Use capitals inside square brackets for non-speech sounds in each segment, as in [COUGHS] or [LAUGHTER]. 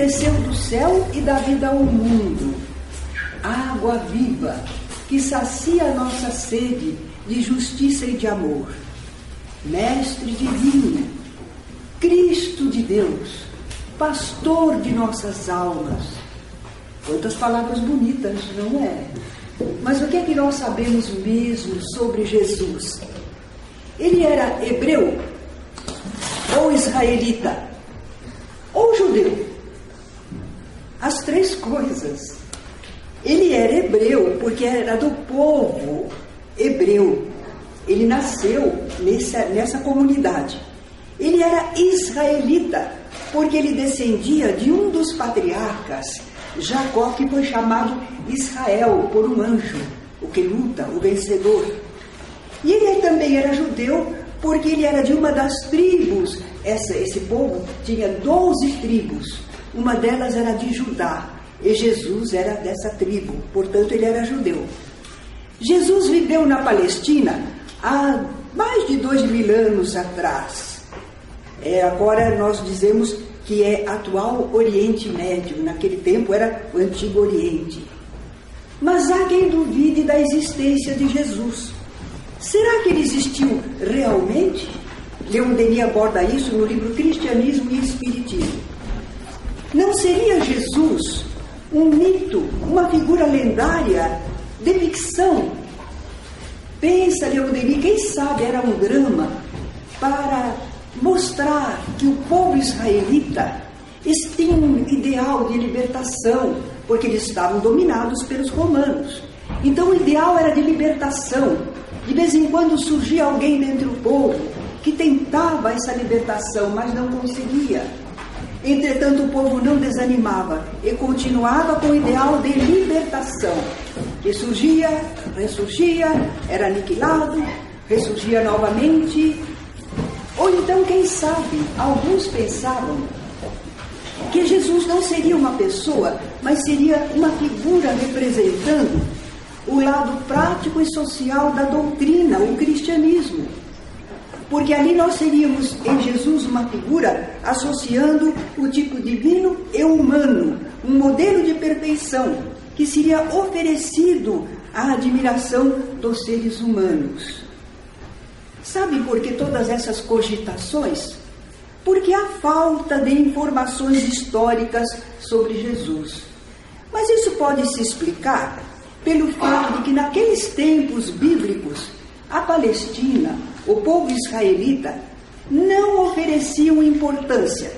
desceu do céu e dá vida ao mundo. Água viva que sacia a nossa sede de justiça e de amor. Mestre divino, Cristo de Deus, pastor de nossas almas. Quantas palavras bonitas, não é? Mas o que é que nós sabemos mesmo sobre Jesus? Ele era hebreu ou israelita ou judeu? As três coisas. Ele era hebreu porque era do povo hebreu. Ele nasceu nessa, nessa comunidade. Ele era israelita porque ele descendia de um dos patriarcas, Jacó, que foi chamado Israel por um anjo, o que luta, o vencedor. E ele também era judeu porque ele era de uma das tribos. Essa, esse povo tinha 12 tribos. Uma delas era de Judá. E Jesus era dessa tribo, portanto, ele era judeu. Jesus viveu na Palestina há mais de dois mil anos atrás. É, agora nós dizemos que é atual Oriente Médio, naquele tempo era o Antigo Oriente. Mas há quem duvide da existência de Jesus. Será que ele existiu realmente? Leon Denis aborda isso no livro Cristianismo e Espiritismo. Não seria Jesus um mito, uma figura lendária de ficção? Pensa, Leon Denis, quem sabe era um drama para mostrar que o povo israelita tinha um ideal de libertação, porque eles estavam dominados pelos romanos. Então o ideal era de libertação, de vez em quando surgia alguém dentre o povo que tentava essa libertação, mas não conseguia. Entretanto, o povo não desanimava e continuava com o ideal de libertação, que surgia, ressurgia, era aniquilado, ressurgia novamente. Ou então, quem sabe, alguns pensavam que Jesus não seria uma pessoa, mas seria uma figura representando o lado prático e social da doutrina, o cristianismo. Porque ali nós seríamos em Jesus uma figura associando o tipo divino e humano, um modelo de perfeição que seria oferecido à admiração dos seres humanos. Sabe por que todas essas cogitações? Porque há falta de informações históricas sobre Jesus. Mas isso pode se explicar pelo fato de que naqueles tempos bíblicos, a Palestina, o povo israelita, não ofereciam importância,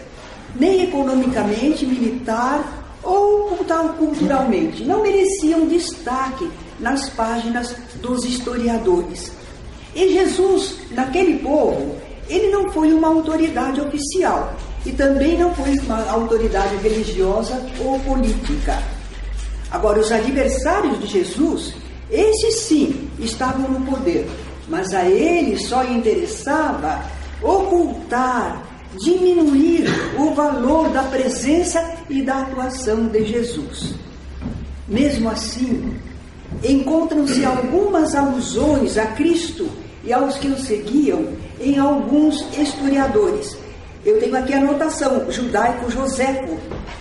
nem economicamente, militar ou culturalmente, não mereciam destaque nas páginas dos historiadores. E Jesus, naquele povo, ele não foi uma autoridade oficial e também não foi uma autoridade religiosa ou política. Agora, os adversários de Jesus, esses sim estavam no poder, mas a eles só interessava ocultar, diminuir o valor da presença e da atuação de Jesus. Mesmo assim, encontram-se algumas alusões a Cristo e aos que o seguiam em alguns historiadores. Eu tenho aqui a anotação, judaico Joséfo,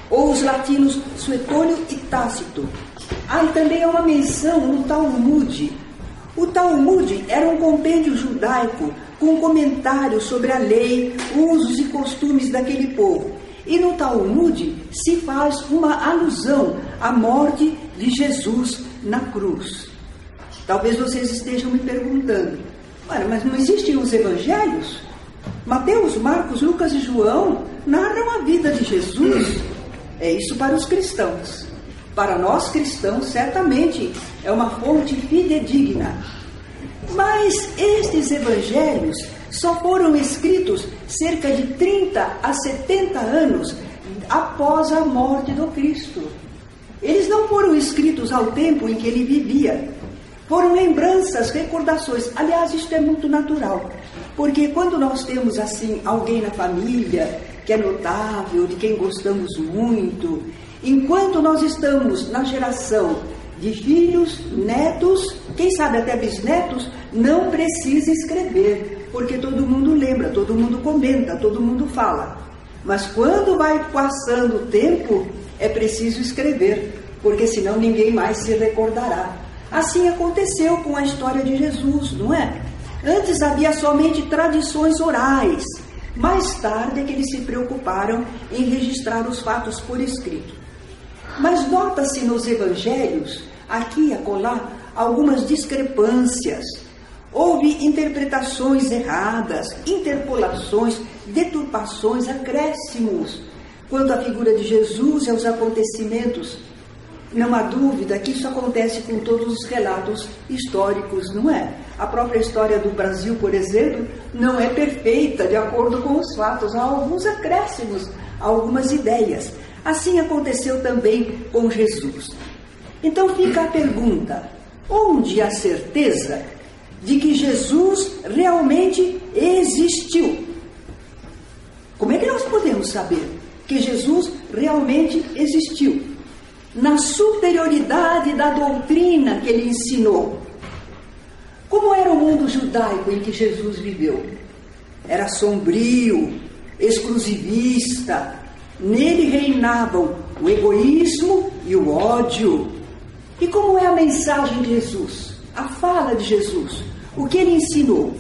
ou os latinos Suetônio e Tácito. Há também uma menção no Talmud. O Talmud era um compêndio judaico com comentários sobre a lei, usos e costumes daquele povo. E no Talmud se faz uma alusão à morte de Jesus na cruz. Talvez vocês estejam me perguntando, mas não existem os evangelhos? Mateus, Marcos, Lucas e João narram a vida de Jesus. É isso para os cristãos. Para nós cristãos, certamente é uma fonte fidedigna. Mas estes evangelhos só foram escritos cerca de 30 a 70 anos após a morte do Cristo. Eles não foram escritos ao tempo em que ele vivia. Foram lembranças, recordações. Aliás, isto é muito natural. Porque quando nós temos assim alguém na família que é notável, de quem gostamos muito. Enquanto nós estamos na geração de filhos, netos, quem sabe até bisnetos, não precisa escrever, porque todo mundo lembra, todo mundo comenta, todo mundo fala. Mas quando vai passando o tempo, é preciso escrever, porque senão ninguém mais se recordará. Assim aconteceu com a história de Jesus, não é? Antes havia somente tradições orais. Mais tarde é que eles se preocuparam em registrar os fatos por escrito. Mas nota-se nos evangelhos, aqui e acolá, algumas discrepâncias. Houve interpretações erradas, interpolações, deturpações, acréscimos quanto à figura de Jesus e aos acontecimentos. Não há dúvida que isso acontece com todos os relatos históricos, não é? A própria história do Brasil, por exemplo, não é perfeita de acordo com os fatos. Há alguns acréscimos, algumas ideias. Assim aconteceu também com Jesus. Então fica a pergunta: onde há certeza de que Jesus realmente existiu? Como é que nós podemos saber que Jesus realmente existiu? Na superioridade da doutrina que ele ensinou. Como era o mundo judaico em que Jesus viveu? Era sombrio, exclusivista, nele reinavam o egoísmo e o ódio. E como é a mensagem de Jesus? A fala de Jesus? O que ele ensinou?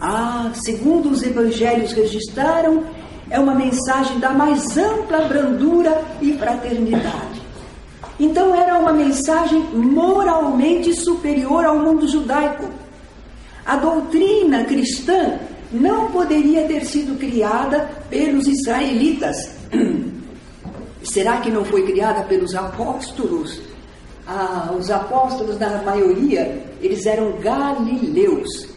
Ah, segundo os evangelhos registraram, é uma mensagem da mais ampla brandura e fraternidade. Então era uma mensagem moralmente superior ao mundo judaico. A doutrina cristã não poderia ter sido criada pelos israelitas. [CLEARS THROAT] Será que não foi criada pelos apóstolos? Ah, os apóstolos, na maioria, eles eram galileus.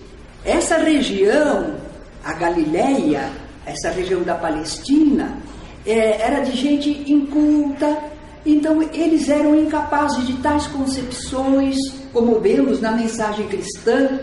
Essa região, a Galileia, essa região da Palestina, é, era de gente inculta, então eles eram incapazes de tais concepções, como vemos na mensagem cristã.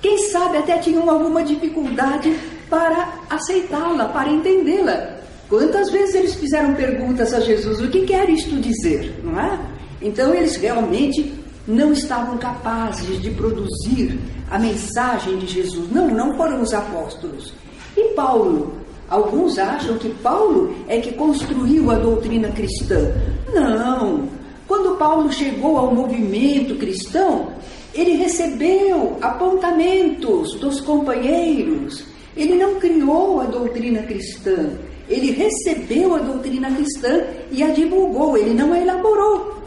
Quem sabe até tinham alguma dificuldade para aceitá-la, para entendê-la. Quantas vezes eles fizeram perguntas a Jesus: o que quer isto dizer? Não é? Então eles realmente não estavam capazes de produzir a mensagem de Jesus. Não, não foram os apóstolos. E Paulo? Alguns acham que Paulo é que construiu a doutrina cristã. Não. Quando Paulo chegou ao movimento cristão, ele recebeu apontamentos dos companheiros. Ele não criou a doutrina cristã. Ele recebeu a doutrina cristã e a divulgou, ele não a elaborou.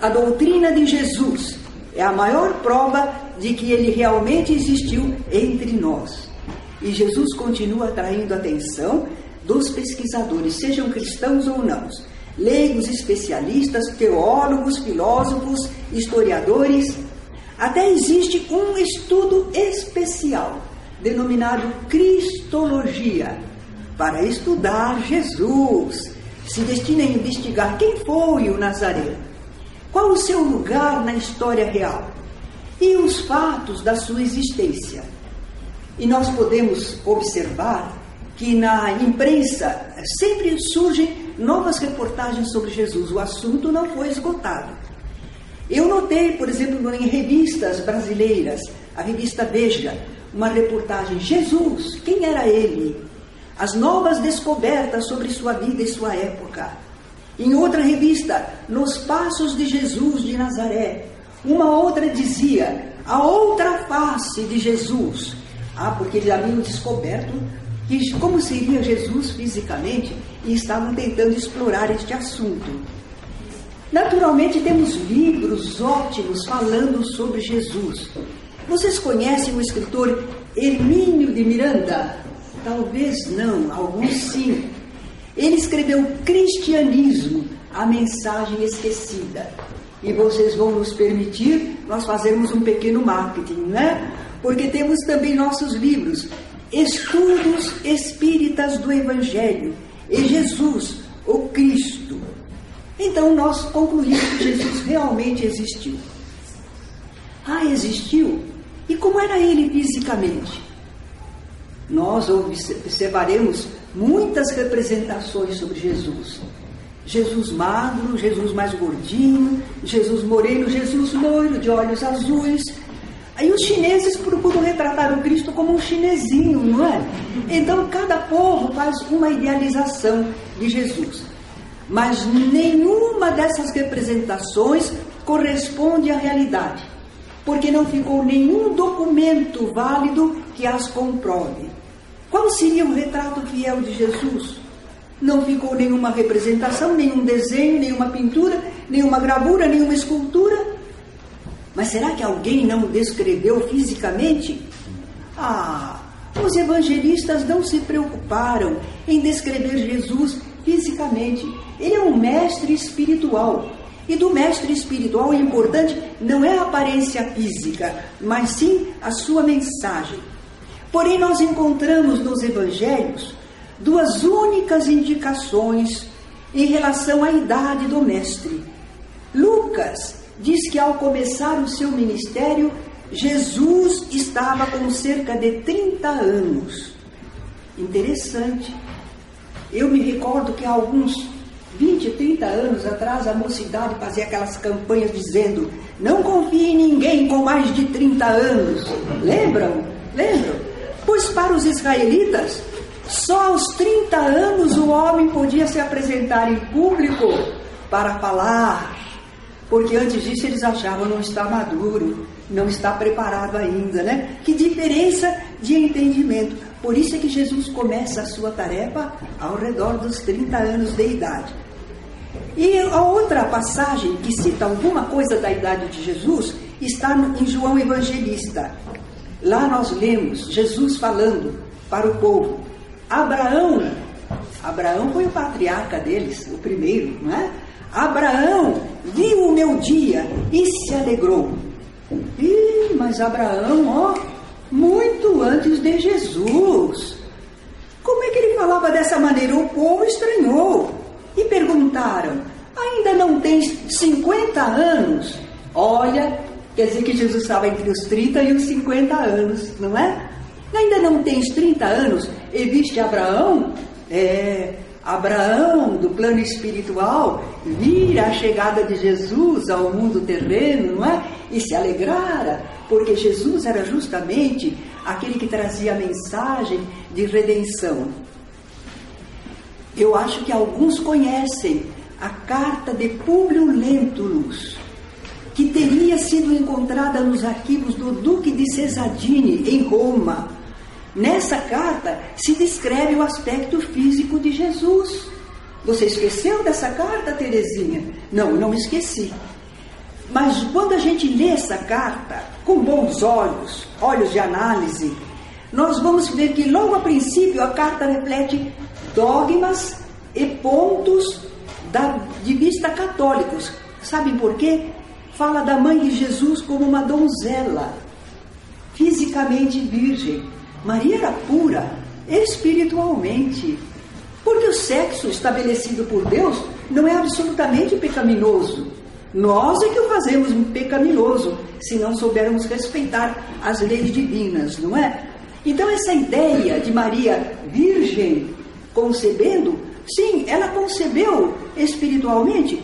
A doutrina de Jesus é a maior prova de que ele realmente existiu entre nós. E Jesus continua atraindo a atenção dos pesquisadores, sejam cristãos ou não, leigos, especialistas, teólogos, filósofos, historiadores. Até existe um estudo especial denominado Cristologia para estudar Jesus. Se destina a investigar quem foi o Nazareno, qual o seu lugar na história real e os fatos da sua existência. E nós podemos observar que na imprensa sempre surgem novas reportagens sobre Jesus. O assunto não foi esgotado. Eu notei, por exemplo, em revistas brasileiras, a revista Veja, uma reportagem: Jesus, quem era ele? As novas descobertas sobre sua vida e sua época. Em outra revista, Nos Passos de Jesus de Nazaré, uma outra dizia a outra face de Jesus. Ah, porque eles haviam descoberto que, como seria Jesus fisicamente e estavam tentando explorar este assunto. Naturalmente, temos livros ótimos falando sobre Jesus. Vocês conhecem o escritor Hermínio de Miranda? Talvez não, alguns sim. Ele escreveu Cristianismo, a mensagem esquecida. E vocês vão nos permitir nós fazermos um pequeno marketing, né? Porque temos também nossos livros, Estudos Espíritas do Evangelho e Jesus, o Cristo. Então nós concluímos que Jesus realmente existiu. Ah, existiu? E como era ele fisicamente? Nós observaremos muitas representações sobre Jesus. Jesus magro, Jesus mais gordinho, Jesus moreno, Jesus loiro, de olhos azuis. Aí os chineses procuram retratar o Cristo como um chinesinho, não é? Então cada povo faz uma idealização de Jesus. Mas nenhuma dessas representações corresponde à realidade, porque não ficou nenhum documento válido que as comprove. Qual seria o retrato fiel de Jesus? Não ficou nenhuma representação, nenhum desenho, nenhuma pintura, nenhuma gravura, nenhuma escultura. Mas será que alguém não descreveu fisicamente? Ah, os evangelistas não se preocuparam em descrever Jesus fisicamente. Ele é um mestre espiritual. E do mestre espiritual o importante não é a aparência física, mas sim a sua mensagem. Porém, nós encontramos nos evangelhos duas únicas indicações em relação à idade do mestre. Lucas diz que ao começar o seu ministério, Jesus estava com cerca de 30 anos. Interessante. Eu me recordo que há alguns 20, 30 anos atrás, a mocidade fazia aquelas campanhas dizendo: não confie em ninguém com mais de 30 anos. Lembram? Lembram? Pois para os israelitas, só aos 30 anos o homem podia se apresentar em público para falar porque antes disso eles achavam não está maduro, não está preparado ainda, né? Que diferença de entendimento. Por isso é que Jesus começa a sua tarefa ao redor dos 30 anos de idade. E a outra passagem que cita alguma coisa da idade de Jesus está em João Evangelista. Lá nós lemos Jesus falando para o povo. Abraão, Abraão foi o patriarca deles, o primeiro, não é? Abraão viu o meu dia e se alegrou. Ih, mas Abraão, ó, muito antes de Jesus. Como é que ele falava dessa maneira? O povo estranhou e perguntaram: ainda não tens 50 anos? Olha, quer dizer que Jesus estava entre os 30 e os 50 anos, não é? Ainda não tens 30 anos e viste Abraão? É, Abraão, do plano espiritual, vira a chegada de Jesus ao mundo terreno, não é? E se alegrara, porque Jesus era justamente aquele que trazia a mensagem de redenção. Eu acho que alguns conhecem a carta de Públio Lentulus, que teria sido encontrada nos arquivos do Duque de Cesadini, em Roma Nessa carta se descreve o aspecto físico de Jesus. Você esqueceu dessa carta, Terezinha? Não, não esqueci. Mas quando a gente lê essa carta com bons olhos, olhos de análise, nós vamos ver que logo a princípio a carta reflete dogmas e pontos da, de vista católicos. Sabem por quê? Fala da mãe de Jesus como uma donzela, fisicamente virgem Maria era pura espiritualmente. Porque o sexo estabelecido por Deus não é absolutamente pecaminoso. Nós é que o fazemos pecaminoso se não soubermos respeitar as leis divinas, não é? Então, essa ideia de Maria virgem concebendo, sim, ela concebeu espiritualmente.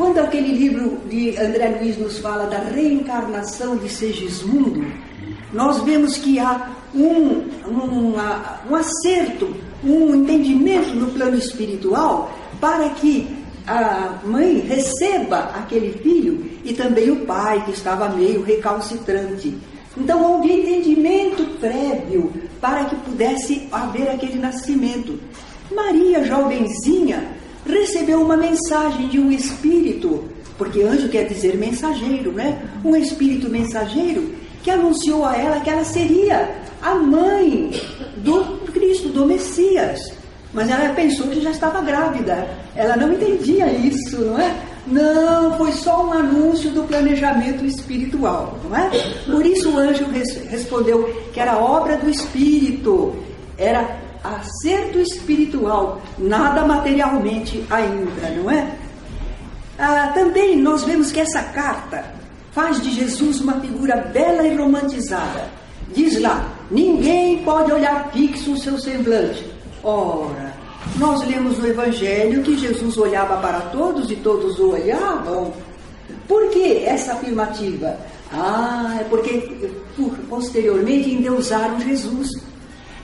Quando aquele livro de André Luiz nos fala da reencarnação de Segismundo, nós vemos que há um, um, um acerto, um entendimento no plano espiritual para que a mãe receba aquele filho e também o pai que estava meio recalcitrante. Então houve entendimento prévio para que pudesse haver aquele nascimento. Maria, jovenzinha, recebeu uma mensagem de um espírito, porque anjo quer dizer mensageiro, né? Um espírito mensageiro que anunciou a ela que ela seria a mãe do Cristo, do Messias. Mas ela pensou que já estava grávida. Ela não entendia isso, não é? Não, foi só um anúncio do planejamento espiritual, não é? Por isso o anjo res respondeu que era obra do Espírito, era acerto espiritual, nada materialmente ainda, não é? Ah, também nós vemos que essa carta faz de Jesus uma figura bela e romantizada. Diz lá: ninguém pode olhar fixo o seu semblante. Ora, nós lemos no Evangelho que Jesus olhava para todos e todos o olhavam. Por que essa afirmativa? Ah, é porque posteriormente endeusaram Jesus.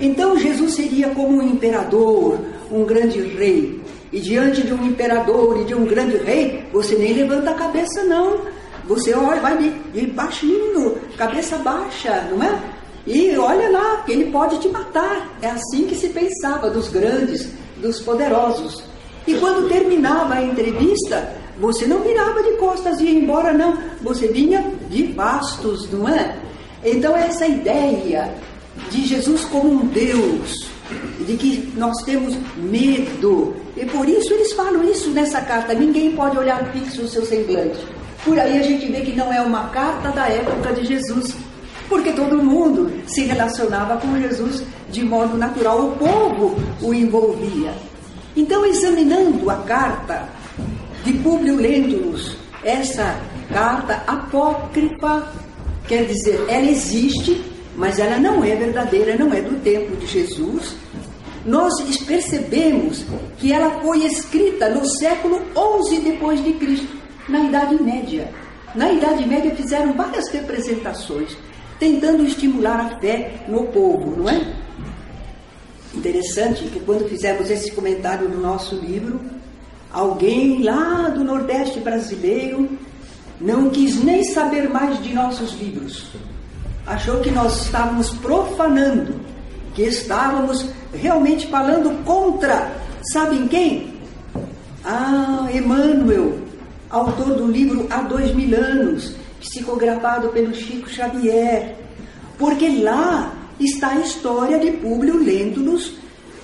Então Jesus seria como um imperador, um grande rei. E diante de um imperador e de um grande rei, você nem levanta a cabeça, não. Você olha, vai de, de baixinho, cabeça baixa, não é? E olha lá, que ele pode te matar. É assim que se pensava dos grandes, dos poderosos. E quando terminava a entrevista, você não virava de costas e ia embora, não. Você vinha de bastos, não é? Então, essa ideia de Jesus como um Deus, de que nós temos medo, e por isso eles falam isso nessa carta: ninguém pode olhar fixo o seu semblante. Por aí a gente vê que não é uma carta da época de Jesus, porque todo mundo se relacionava com Jesus de modo natural, o povo o envolvia. Então, examinando a carta de Públio Lentulus, essa carta apócrifa, quer dizer, ela existe, mas ela não é verdadeira, não é do tempo de Jesus. Nós percebemos que ela foi escrita no século XI depois de Cristo, na Idade Média. Na Idade Média fizeram várias representações, tentando estimular a fé no povo, não é? Interessante que quando fizemos esse comentário no nosso livro, alguém lá do Nordeste brasileiro não quis nem saber mais de nossos livros. Achou que nós estávamos profanando, que estávamos realmente falando contra, sabem quem? Ah, Emmanuel, autor do livro Há Dois Mil Anos, psicografado pelo Chico Xavier. Porque lá está a história de Públio Lentulus,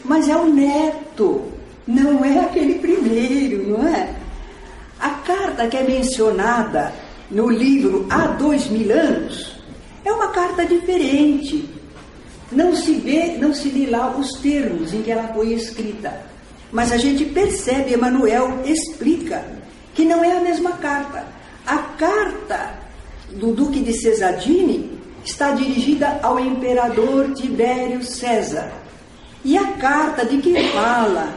mas é o neto, não é aquele primeiro, não é? A carta que é mencionada no livro Há dois mil anos é uma carta diferente. Não se vê, não se lê lá os termos em que ela foi escrita. Mas a gente percebe, Emanuel explica que não é a mesma carta. A carta do Duque de Cesadini está dirigida ao imperador Tibério César. E a carta de que fala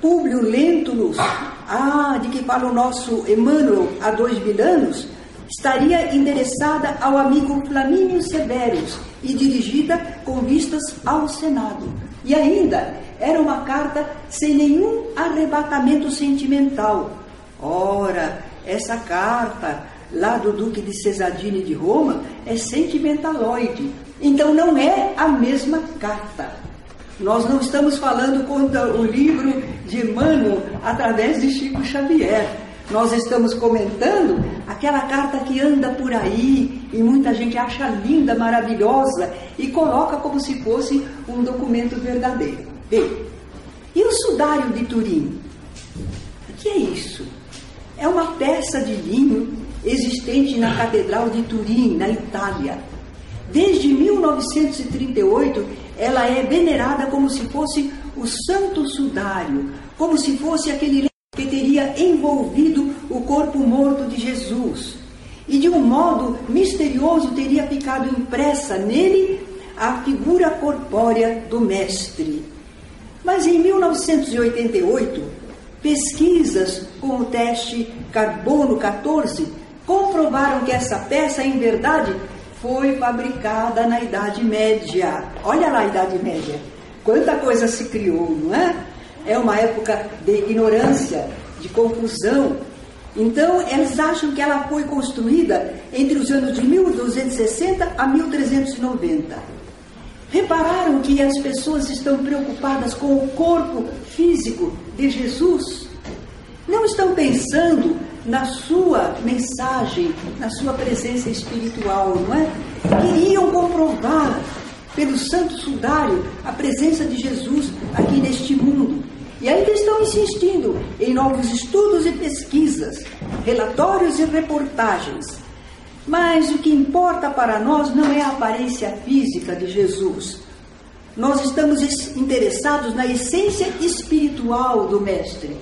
Públio Lentulus, ah, de que fala o nosso Emmanuel há dois mil anos, estaria endereçada ao amigo Flamínio Severus e dirigida com vistas ao Senado. E ainda era uma carta sem nenhum arrebatamento sentimental. Ora, essa carta lá do Duque de Cesadini de Roma, é sentimentaloide. Então não é a mesma carta. Nós não estamos falando contra o livro de Emmanuel através de Chico Xavier. Nós estamos comentando aquela carta que anda por aí e muita gente acha linda, maravilhosa e coloca como se fosse um documento verdadeiro. Bem, e o sudário de Turim? O que é isso? É uma peça de linho existente na Catedral de Turim, na Itália. Desde 1938, ela é venerada como se fosse o Santo Sudário, como se fosse aquele que teria envolvido o corpo morto de Jesus. E de um modo misterioso teria ficado impressa nele a figura corpórea do Mestre. Mas em 1988, pesquisas com o teste carbono 14 comprovaram que essa peça, em verdade, foi fabricada na Idade Média. Olha lá a Idade Média. Quanta coisa se criou, não é? É uma época de ignorância, de confusão. Então, eles acham que ela foi construída entre os anos de 1260 a 1390. Repararam que as pessoas estão preocupadas com o corpo físico de Jesus? Não estão pensando na sua mensagem, na sua presença espiritual, não é? Queriam comprovar pelo santo sudário a presença de Jesus aqui neste mundo. E ainda estão insistindo em novos estudos e pesquisas, relatórios e reportagens. Mas o que importa para nós não é a aparência física de Jesus. Nós estamos interessados na essência espiritual do Mestre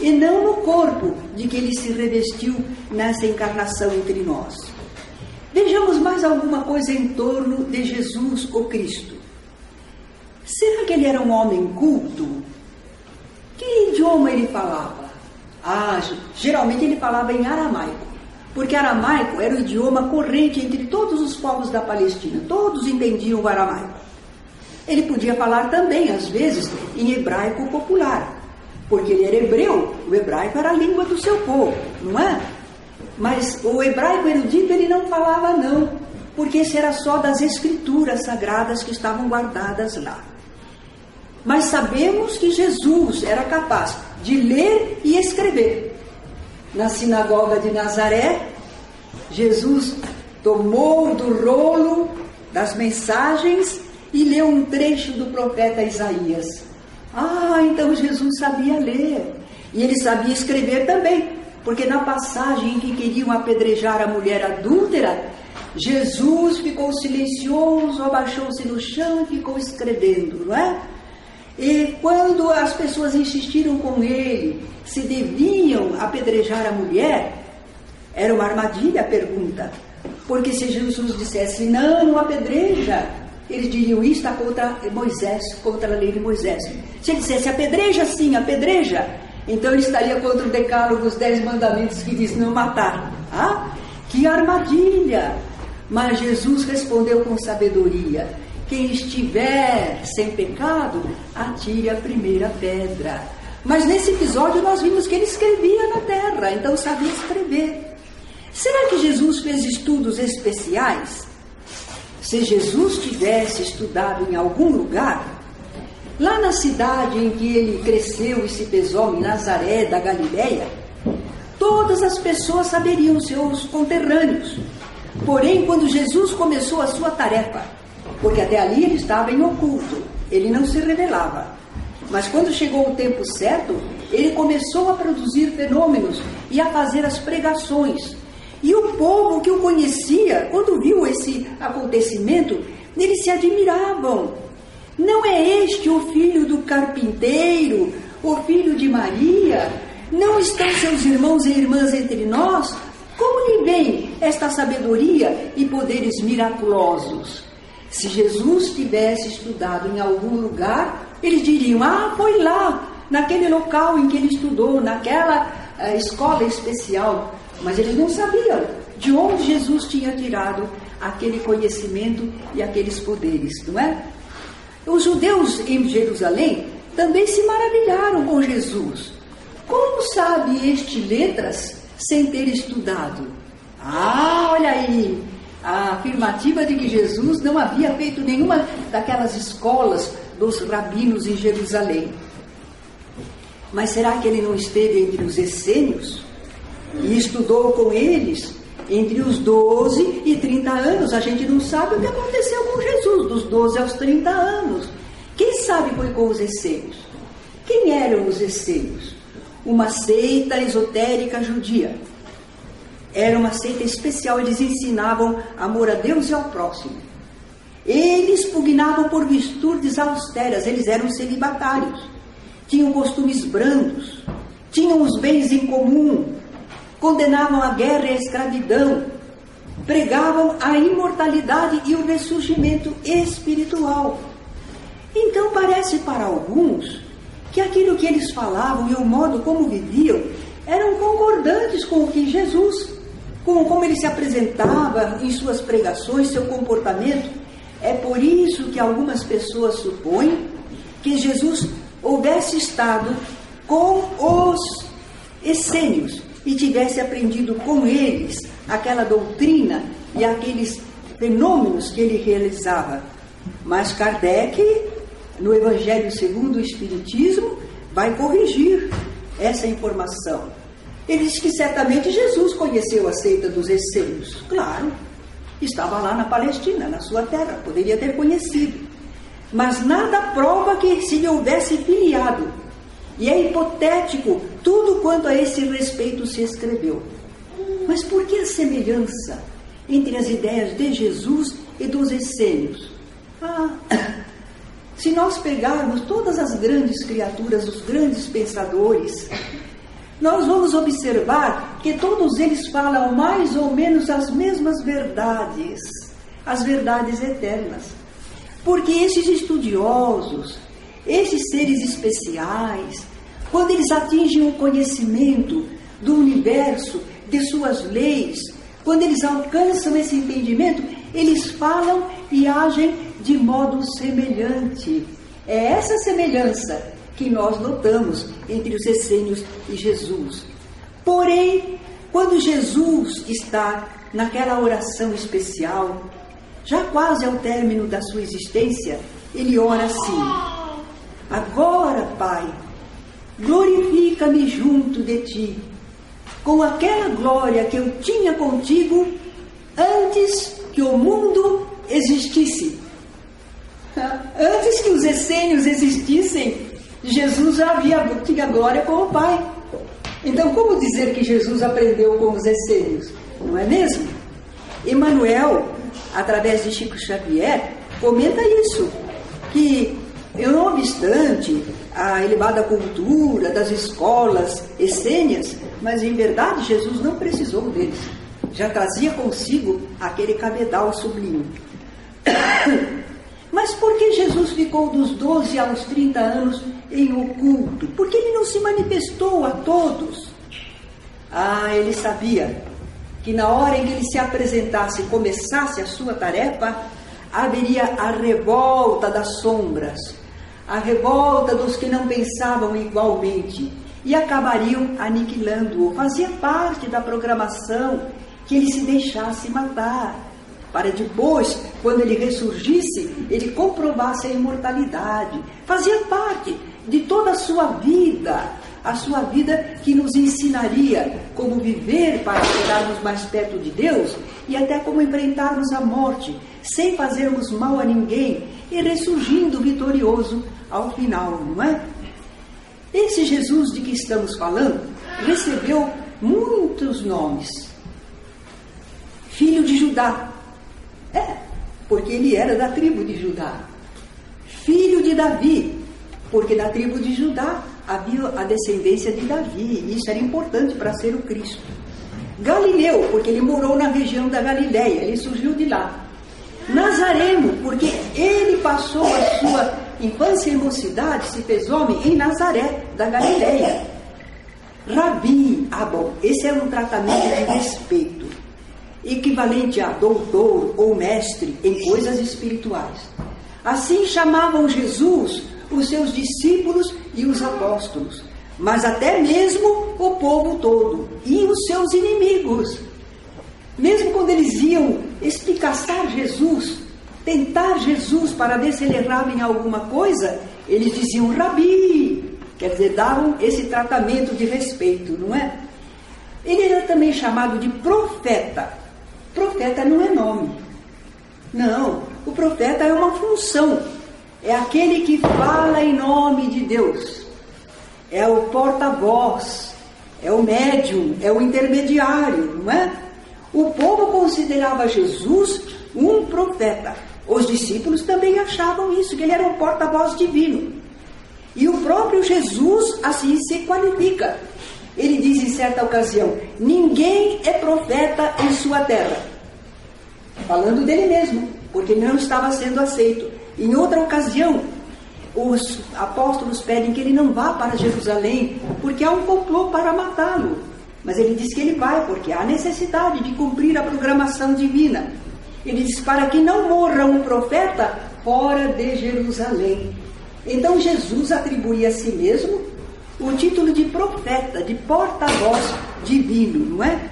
e não no corpo de que ele se revestiu nessa encarnação entre nós. Vejamos mais alguma coisa em torno de Jesus, o Cristo. Será que ele era um homem culto? Que idioma ele falava? Ah, geralmente ele falava em aramaico. porque aramaico era o idioma corrente entre todos os povos da Palestina, todos entendiam o aramaico. Ele podia falar também, às vezes, em hebraico popular, porque ele era hebreu, o hebraico era a língua do seu povo, não é? Mas o hebraico erudito ele não falava não, porque esse era só das escrituras sagradas que estavam guardadas lá. Mas sabemos que Jesus era capaz de ler e escrever. Na sinagoga de Nazaré, Jesus tomou do rolo das mensagens e leu um trecho do profeta Isaías. Ah, então Jesus sabia ler. E ele sabia escrever também, porque na passagem em que queriam apedrejar a mulher adúltera, Jesus ficou silencioso, abaixou-se no chão e ficou escrevendo, não é? E quando as pessoas insistiram com ele se deviam apedrejar a mulher, era uma armadilha a pergunta. Porque se Jesus dissesse, não, não apedreja, eles diriam, isso contra Moisés, contra a lei de Moisés. Se ele dissesse, apedreja sim, apedreja, então ele estaria contra o decálogo dos dez mandamentos que diz não matar. Ah, que armadilha! Mas Jesus respondeu com sabedoria: quem estiver sem pecado, atire a primeira pedra. Mas nesse episódio nós vimos que ele escrevia na terra, então sabia escrever. Será que Jesus fez estudos especiais? Se Jesus tivesse estudado em algum lugar, lá na cidade em que ele cresceu e se pesou, em Nazaré da Galileia, todas as pessoas saberiam, seus conterrâneos. Porém, quando Jesus começou a sua tarefa, porque até ali ele estava em oculto, ele não se revelava. Mas quando chegou o tempo certo, ele começou a produzir fenômenos e a fazer as pregações. E o povo que o conhecia, quando viu esse acontecimento, eles se admiravam. Não é este o filho do carpinteiro, o filho de Maria? Não estão seus irmãos e irmãs entre nós? Como lhe vem esta sabedoria e poderes miraculosos? Se Jesus tivesse estudado em algum lugar, eles diriam: Ah, foi lá, naquele local em que ele estudou, naquela uh, escola especial. Mas eles não sabiam de onde Jesus tinha tirado aquele conhecimento e aqueles poderes, não é? Os judeus em Jerusalém também se maravilharam com Jesus. Como sabe este letras sem ter estudado? Ah, olha aí, a afirmativa de que Jesus não havia feito nenhuma daquelas escolas dos rabinos em Jerusalém. Mas será que ele não esteve entre os essênios e estudou com eles entre os 12 e 30 anos? A gente não sabe o que aconteceu com Jesus, dos 12 aos 30 anos. Quem sabe foi com os essênios? Quem eram os essênios? Uma seita esotérica judia era uma seita especial, eles ensinavam amor a Deus e ao próximo. Eles pugnavam por virtudes austeras, eles eram celibatários, tinham costumes brandos, tinham os bens em comum, condenavam a guerra e a escravidão, pregavam a imortalidade e o ressurgimento espiritual. Então parece para alguns que aquilo que eles falavam e o modo como viviam eram concordantes com o que Jesus com como ele se apresentava em suas pregações, seu comportamento. É por isso que algumas pessoas supõem que Jesus houvesse estado com os essênios e tivesse aprendido com eles aquela doutrina e aqueles fenômenos que ele realizava. Mas Kardec, no Evangelho segundo o Espiritismo, vai corrigir essa informação. Ele diz que certamente Jesus conheceu a seita dos essênios. Claro, estava lá na Palestina, na sua terra, poderia ter conhecido. Mas nada prova que se lhe houvesse filiado. E é hipotético tudo quanto a esse respeito se escreveu. Mas por que a semelhança entre as ideias de Jesus e dos essênios? Ah, se nós pegarmos todas as grandes criaturas, os grandes pensadores, nós vamos observar que todos eles falam mais ou menos as mesmas verdades, as verdades eternas. Porque esses estudiosos, esses seres especiais, quando eles atingem o conhecimento do universo de suas leis, quando eles alcançam esse entendimento, eles falam e agem de modo semelhante. É essa semelhança que nós notamos entre os essênios e Jesus. Porém, quando Jesus está naquela oração especial, já quase ao término da sua existência, ele ora assim: Agora, Pai, glorifica-me junto de ti, com aquela glória que eu tinha contigo antes que o mundo existisse. [LAUGHS] Antes que os essênios existissem, Jesus havia, tinha glória com o Pai. Então, como dizer que Jesus aprendeu com os essênios? Não é mesmo? Emmanuel, através de Chico Xavier, comenta isso, que, não obstante a elevada cultura das escolas essênias, mas em verdade Jesus não precisou deles. Já trazia consigo aquele cabedal sublime. [COUGHS] Mas por que Jesus ficou dos 12 aos 30 anos em oculto? Por que ele não se manifestou a todos? Ah, ele sabia que na hora em que ele se apresentasse e começasse a sua tarefa, haveria a revolta das sombras, a revolta dos que não pensavam igualmente e acabariam aniquilando-o. Fazia parte da programação que ele se deixasse matar para depois, quando ele ressurgisse, ele comprovasse a imortalidade. Fazia parte de toda a sua vida, a sua vida que nos ensinaria como viver para chegarmos mais perto de Deus e até como enfrentarmos a morte, sem fazermos mal a ninguém e ressurgindo vitorioso ao final, não é? Esse Jesus de que estamos falando recebeu muitos nomes. Filho de Judá, é, porque ele era da tribo de Judá. Filho de Davi, porque da tribo de Judá havia a descendência de Davi, e isso era importante para ser o Cristo. Galileu, porque ele morou na região da Galiléia, ele surgiu de lá. Nazareno, porque ele passou a sua infância e mocidade, se fez homem em Nazaré, da Galiléia. Rabi, ah bom, esse é um tratamento de respeito equivalente a doutor ou mestre em coisas espirituais. Assim chamavam Jesus os seus discípulos e os apóstolos, mas até mesmo o povo todo e os seus inimigos. Mesmo quando eles iam espicaçar Jesus, tentar Jesus para ver se ele errava em alguma coisa, eles diziam Rabi, quer dizer, davam esse tratamento de respeito, não é? Ele era também chamado de profeta, Profeta não é nome. Não, o profeta é uma função. É aquele que fala em nome de Deus. É o porta-voz, é o médium, é o intermediário, não é? O povo considerava Jesus um profeta. Os discípulos também achavam isso, que ele era um porta-voz divino. E o próprio Jesus assim se qualifica. Ele diz em certa ocasião: Ninguém é profeta em sua terra. Falando dele mesmo, porque não estava sendo aceito. Em outra ocasião, os apóstolos pedem que ele não vá para Jerusalém, porque há um complô para matá-lo. Mas ele diz que ele vai, porque há necessidade de cumprir a programação divina. Ele diz: para que não morra um profeta fora de Jerusalém. Então Jesus atribuía a si mesmo o título de profeta, de porta-voz divino, não é?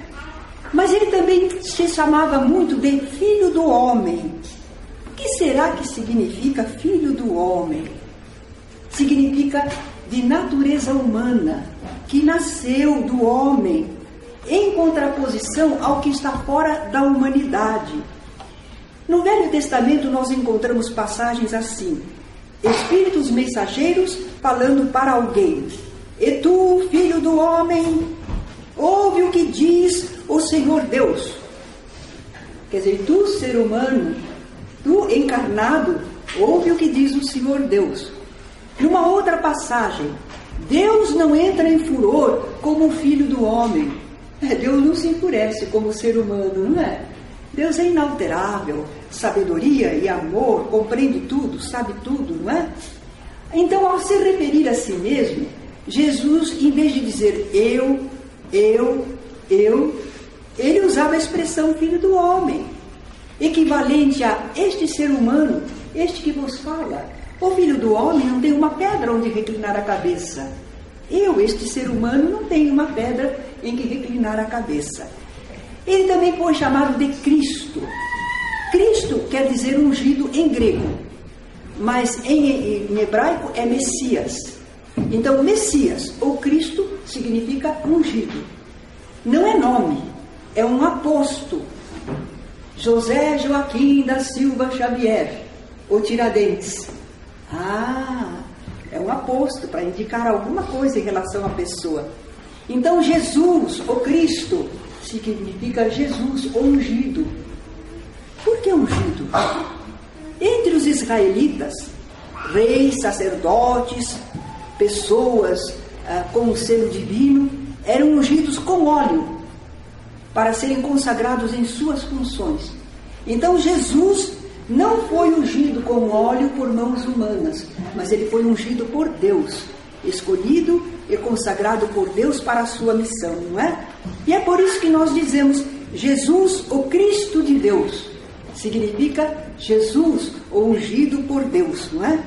Mas ele também se chamava muito de filho do homem. O que será que significa filho do homem? Significa de natureza humana, que nasceu do homem, em contraposição ao que está fora da humanidade. No Velho Testamento nós encontramos passagens assim: espíritos mensageiros falando para alguém, e tu, filho do homem, ouve o que diz o Senhor Deus. Quer dizer, tu, ser humano, tu encarnado, ouve o que diz o Senhor Deus. Numa outra passagem, Deus não entra em furor como o filho do homem. É, Deus não se enfurece como ser humano, não é? Deus é inalterável, sabedoria e amor, compreende tudo, sabe tudo, não é? Então, ao se referir a si mesmo, Jesus, em vez de dizer eu, eu, eu, ele usava a expressão filho do homem, equivalente a este ser humano, este que vos fala. O filho do homem não tem uma pedra onde reclinar a cabeça. Eu, este ser humano, não tenho uma pedra em que reclinar a cabeça. Ele também foi chamado de Cristo. Cristo quer dizer ungido em grego, mas em, em hebraico é Messias. Então, Messias ou Cristo significa ungido. Não é nome, é um aposto. José Joaquim da Silva Xavier, o Tiradentes. Ah, é um aposto para indicar alguma coisa em relação à pessoa. Então, Jesus, o Cristo, significa Jesus ungido. Por que ungido? Entre os israelitas, reis, sacerdotes, pessoas ah, com o selo divino, eram ungidos com óleo para serem consagrados em suas funções. Então Jesus não foi ungido com óleo por mãos humanas, mas ele foi ungido por Deus, escolhido e consagrado por Deus para a sua missão, não é? E é por isso que nós dizemos Jesus, o Cristo de Deus. Significa Jesus, o ungido por Deus, não é?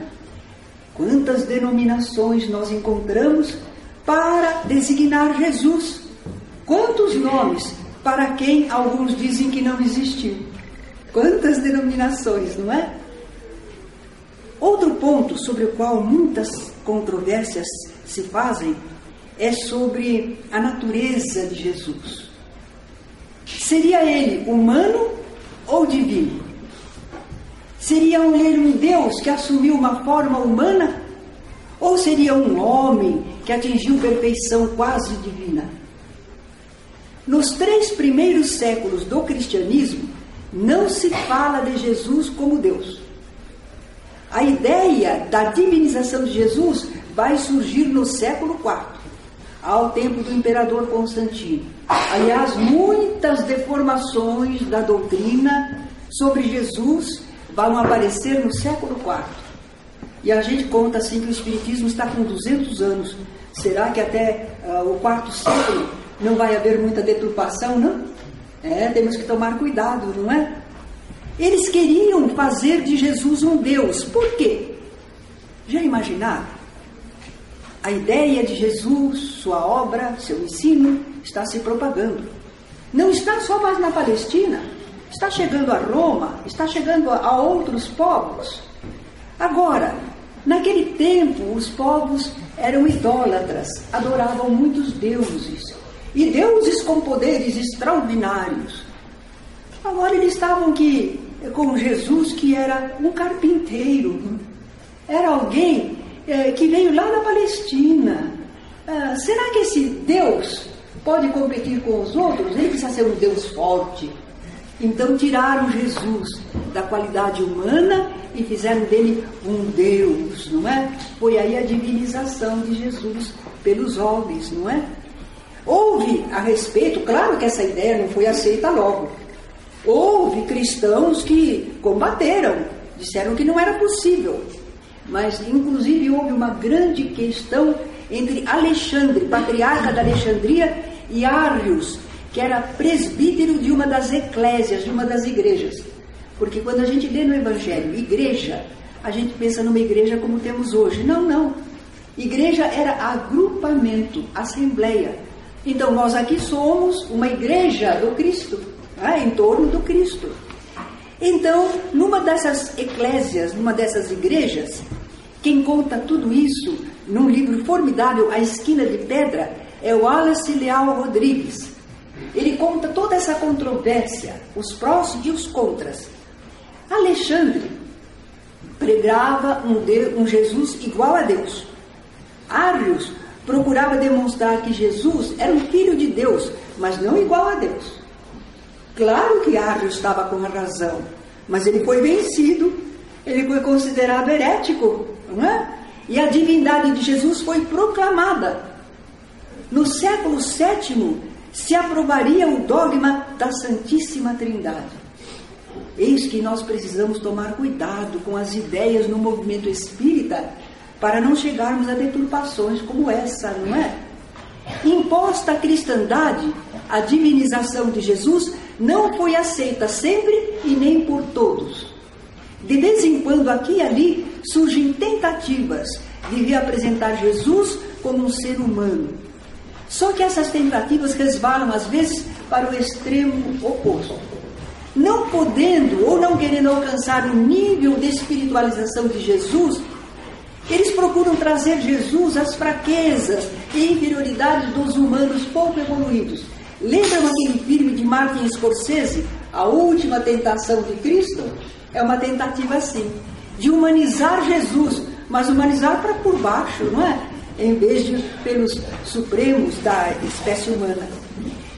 Quantas denominações nós encontramos para designar Jesus? Quantos nomes para quem alguns dizem que não existiu? Quantas denominações, não é? Outro ponto sobre o qual muitas controvérsias se fazem é sobre a natureza de Jesus. Seria ele humano ou divino? Seria ele um Deus que assumiu uma forma humana? Ou seria um homem que atingiu perfeição quase divina? Nos três primeiros séculos do cristianismo, não se fala de Jesus como Deus. A ideia da divinização de Jesus vai surgir no século IV, ao tempo do imperador Constantino. Aliás, muitas deformações da doutrina sobre Jesus vão aparecer no século IV. E a gente conta assim que o Espiritismo está com 200 anos. Será que até uh, o quarto século não vai haver muita deturpação, não? É, temos que tomar cuidado, não é? Eles queriam fazer de Jesus um Deus. Por quê? Já imaginaram? A ideia de Jesus, sua obra, seu ensino, está se propagando. Não está só mais na Palestina, está chegando a Roma, está chegando a outros povos. Agora, naquele tempo, os povos eram idólatras, adoravam muitos deuses, e deuses com poderes extraordinários. Agora eles estavam que, com Jesus, que era um carpinteiro, era alguém é, que veio lá da Palestina. Ah, será que esse Deus pode competir com os outros? Ele precisa ser um Deus forte. Então tiraram Jesus da qualidade humana e fizeram dele um Deus, não é? Foi aí a divinização de Jesus pelos homens, não é? Houve a respeito, claro que essa ideia não foi aceita logo. Houve cristãos que combateram, disseram que não era possível. Mas, inclusive, houve uma grande questão entre Alexandre, patriarca da Alexandria, e Arrius, que era presbítero de uma das eclésias, de uma das igrejas. Porque quando a gente lê no Evangelho igreja, a gente pensa numa igreja como temos hoje. Não, não. Igreja era agrupamento, assembleia. Então nós aqui somos uma igreja do Cristo, né, em torno do Cristo. Então, numa dessas eclésias, numa dessas igrejas, quem conta tudo isso num livro formidável, A Esquina de Pedra, é o Wallace Leal Rodrigues. Ele conta toda essa controvérsia, os prós e os contras. Alexandre pregava um, Deus, um Jesus igual a Deus. Arius procurava demonstrar que Jesus era um filho de Deus, mas não igual a Deus. Claro que Arius estava com a razão, mas ele foi vencido, ele foi considerado herético, não é? E a divindade de Jesus foi proclamada. No século VII se aprovaria o dogma da Santíssima Trindade. Eis que nós precisamos tomar cuidado com as ideias no movimento espírita para não chegarmos a deturpações como essa, não é? imposta à cristandade, a divinização de Jesus não foi aceita sempre e nem por todos. De vez em quando, aqui e ali, surgem tentativas de reapresentar Jesus como um ser humano. Só que essas tentativas resvalam, às vezes, para o extremo oposto. Não podendo ou não querendo alcançar o nível de espiritualização de Jesus, eles procuram trazer Jesus às fraquezas e inferioridades dos humanos pouco evoluídos. Lembram aquele filme de Martin Scorsese, A Última Tentação de Cristo? É uma tentativa assim, de humanizar Jesus, mas humanizar para por baixo, não é? Em vez de pelos supremos da espécie humana.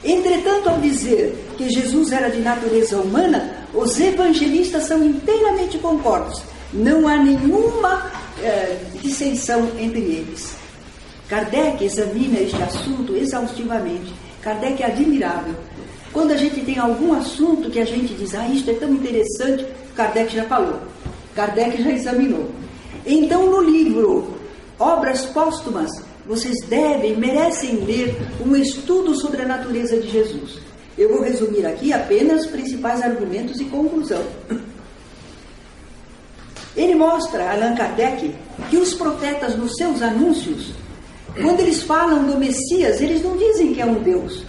Entretanto, ao dizer que Jesus era de natureza humana, os evangelistas são inteiramente concordes. Não há nenhuma é, dissensão entre eles. Kardec examina este assunto exaustivamente. Kardec é admirável. Quando a gente tem algum assunto que a gente diz, ah, isto é tão interessante, Kardec já falou. Kardec já examinou. Então, no livro Obras Póstumas, vocês devem, merecem ler um estudo sobre a natureza de Jesus. Eu vou resumir aqui apenas os principais argumentos e conclusão. Ele mostra, Allan Kardec, que os profetas, nos seus anúncios, quando eles falam do Messias, eles não dizem que é um Deus.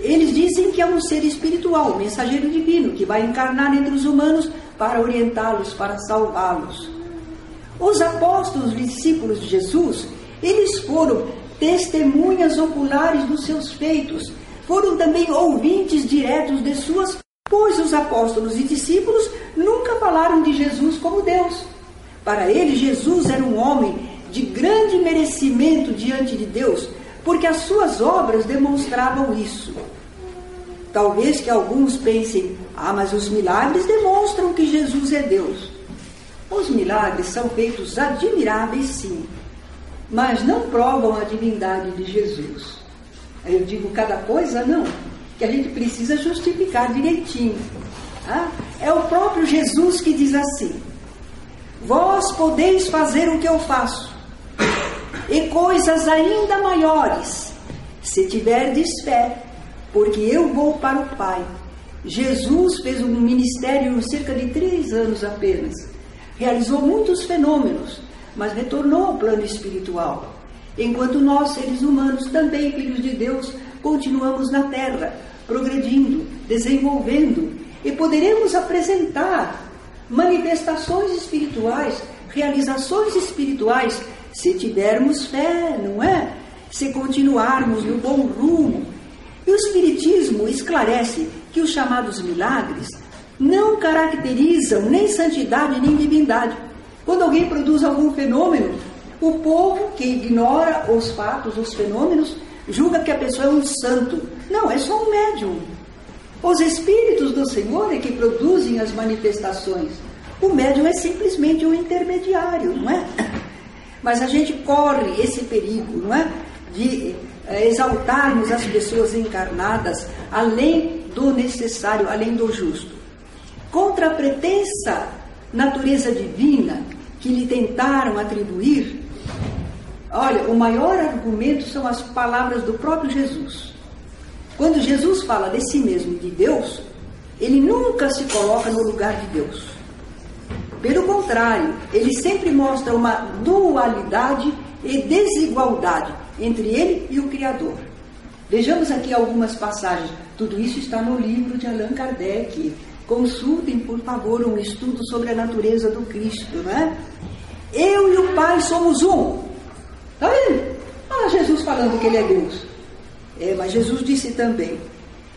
Eles dizem que é um ser espiritual, um mensageiro divino, que vai encarnar entre os humanos para orientá-los, para salvá-los. Os apóstolos, discípulos de Jesus, eles foram testemunhas oculares dos seus feitos, foram também ouvintes diretos de suas pois os apóstolos e discípulos nunca falaram de Jesus como Deus. Para eles, Jesus era um homem de grande merecimento diante de Deus, porque as suas obras demonstravam isso. Talvez que alguns pensem, ah, mas os milagres demonstram que Jesus é Deus. Os milagres são feitos admiráveis, sim, mas não provam a divindade de Jesus. Eu digo cada coisa, não que a gente precisa justificar direitinho. Tá? É o próprio Jesus que diz assim: Vós podeis fazer o que eu faço, e coisas ainda maiores, se tiverdes fé, porque eu vou para o Pai. Jesus fez um ministério cerca de três anos apenas. Realizou muitos fenômenos, mas retornou ao plano espiritual. Enquanto nós, seres humanos, também filhos de Deus, continuamos na Terra, progredindo, desenvolvendo, e poderemos apresentar manifestações espirituais, realizações espirituais, se tivermos fé, não é? Se continuarmos no bom rumo. E o Espiritismo esclarece que os chamados milagres não caracterizam nem santidade nem divindade. Quando alguém produz algum fenômeno, o povo que ignora os fatos, os fenômenos, julga que a pessoa é um santo. Não, é só um médium. Os espíritos do Senhor é que produzem as manifestações. O médium é simplesmente um intermediário, não é? [COUGHS] Mas a gente corre esse perigo, não é? De é, exaltarmos as pessoas encarnadas além do necessário, além do justo. Contra a pretensa natureza divina que lhe tentaram atribuir, Olha, o maior argumento são as palavras do próprio Jesus. Quando Jesus fala de si mesmo e de Deus, ele nunca se coloca no lugar de Deus. Pelo contrário, ele sempre mostra uma dualidade e desigualdade entre ele e o Criador. Vejamos aqui algumas passagens. Tudo isso está no livro de Allan Kardec. Consultem, por favor, um estudo sobre a natureza do Cristo, não é? Eu e o Pai somos um. Está vendo? Ah, Jesus falando que ele é Deus. É, mas Jesus disse também: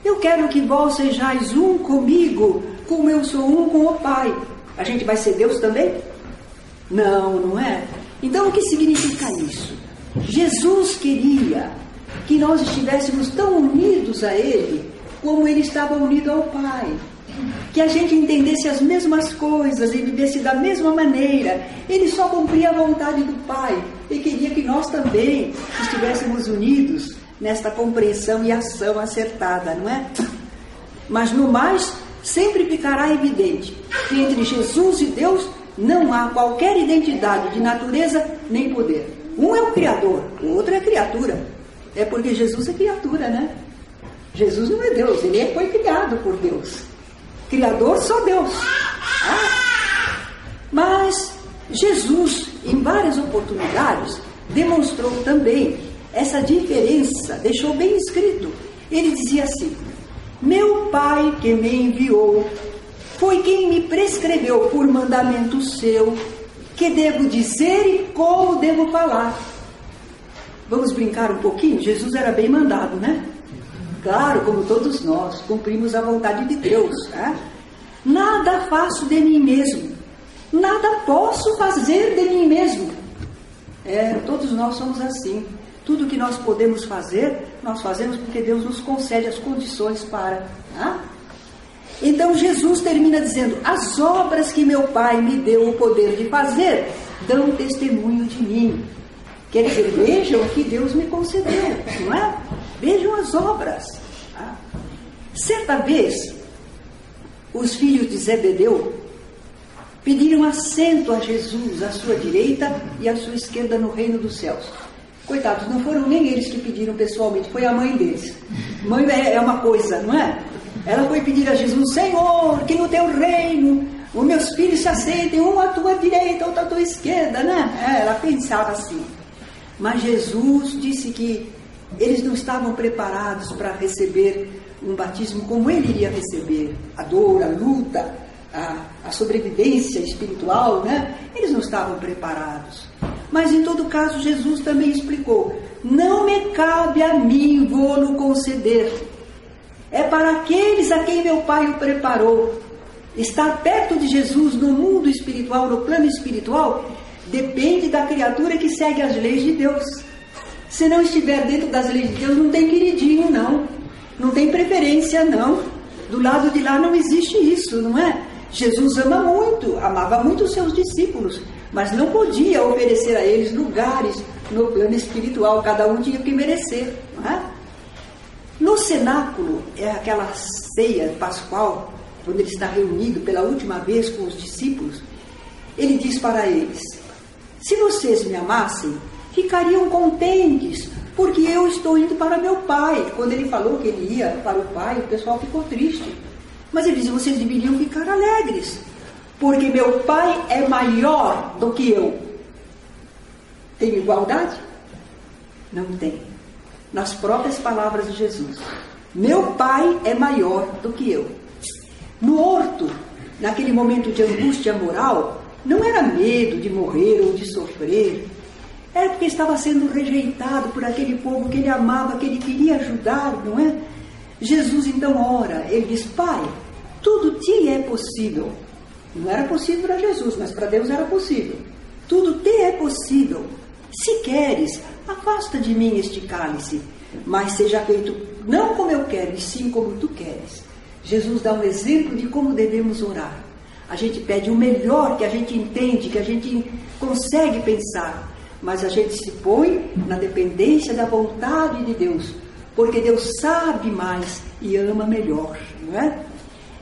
Eu quero que vós sejais um comigo, como eu sou um com o Pai. A gente vai ser Deus também? Não, não é? Então o que significa isso? Jesus queria que nós estivéssemos tão unidos a Ele como Ele estava unido ao Pai que a gente entendesse as mesmas coisas e vivesse da mesma maneira. Ele só cumpria a vontade do Pai e queria que nós também estivéssemos unidos nesta compreensão e ação acertada, não é? Mas no mais, sempre ficará evidente que entre Jesus e Deus não há qualquer identidade de natureza nem poder. Um é o Criador, o outro é criatura. É porque Jesus é criatura, né? Jesus não é Deus, ele foi criado por Deus. Criador só Deus. Ah? Mas Jesus, em várias oportunidades, demonstrou também essa diferença, deixou bem escrito. Ele dizia assim: Meu Pai que me enviou foi quem me prescreveu por mandamento seu que devo dizer e como devo falar. Vamos brincar um pouquinho? Jesus era bem mandado, né? Claro, como todos nós, cumprimos a vontade de Deus. Né? Nada faço de mim mesmo, nada posso fazer de mim mesmo. É, todos nós somos assim. Tudo que nós podemos fazer, nós fazemos porque Deus nos concede as condições para. Né? Então Jesus termina dizendo: As obras que meu Pai me deu o poder de fazer dão testemunho de mim. Quer dizer, vejam o que Deus me concedeu, não é? Vejam as obras. Tá? Certa vez, os filhos de Zebedeu pediram assento a Jesus à sua direita e à sua esquerda no reino dos céus. Coitados, não foram nem eles que pediram pessoalmente, foi a mãe deles. Mãe é, é uma coisa, não é? Ela foi pedir a Jesus: Senhor, que no teu reino os meus filhos se assentem, um à tua direita, outro à tua esquerda, né? É, ela pensava assim. Mas Jesus disse que eles não estavam preparados para receber um batismo como ele iria receber a dor, a luta, a, a sobrevivência espiritual, né? Eles não estavam preparados. Mas em todo caso, Jesus também explicou: não me cabe a mim vou-lo conceder é para aqueles a quem meu Pai o preparou. Estar perto de Jesus no mundo espiritual, no plano espiritual, depende da criatura que segue as leis de Deus. Se não estiver dentro das leis de Deus, não tem queridinho, não. Não tem preferência, não. Do lado de lá não existe isso, não é? Jesus ama muito, amava muito os seus discípulos, mas não podia oferecer a eles lugares no plano espiritual, cada um tinha que merecer, não é? No cenáculo, é aquela ceia pascual, quando ele está reunido pela última vez com os discípulos, ele diz para eles: Se vocês me amassem, ficariam contentes, porque eu estou indo para meu pai. Quando ele falou que ele ia para o pai, o pessoal ficou triste. Mas ele diz: Vocês deveriam ficar alegres, porque meu pai é maior do que eu. Tem igualdade? Não tem nas próprias palavras de Jesus. Meu pai é maior do que eu. No horto, naquele momento de angústia moral, não era medo de morrer ou de sofrer, era porque estava sendo rejeitado por aquele povo que ele amava, que ele queria ajudar, não é? Jesus então ora, ele diz: Pai, tudo te é possível. Não era possível para Jesus, mas para Deus era possível. Tudo te é possível. Se queres, afasta de mim este cálice, mas seja feito não como eu quero, e sim como tu queres. Jesus dá um exemplo de como devemos orar. A gente pede o melhor que a gente entende, que a gente consegue pensar, mas a gente se põe na dependência da vontade de Deus, porque Deus sabe mais e ama melhor, não é?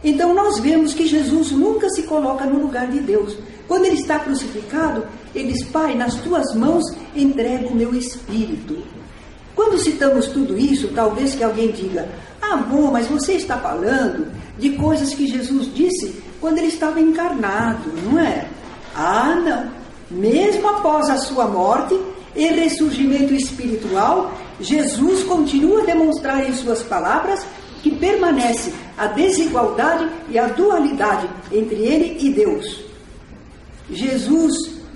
Então nós vemos que Jesus nunca se coloca no lugar de Deus. Quando ele está crucificado, ele diz: Pai, nas tuas mãos entrego o meu espírito. Quando citamos tudo isso, talvez que alguém diga: Ah, bom, mas você está falando de coisas que Jesus disse quando ele estava encarnado, não é? Ah, não. Mesmo após a sua morte e ressurgimento espiritual, Jesus continua a demonstrar em suas palavras que permanece a desigualdade e a dualidade entre ele e Deus. Jesus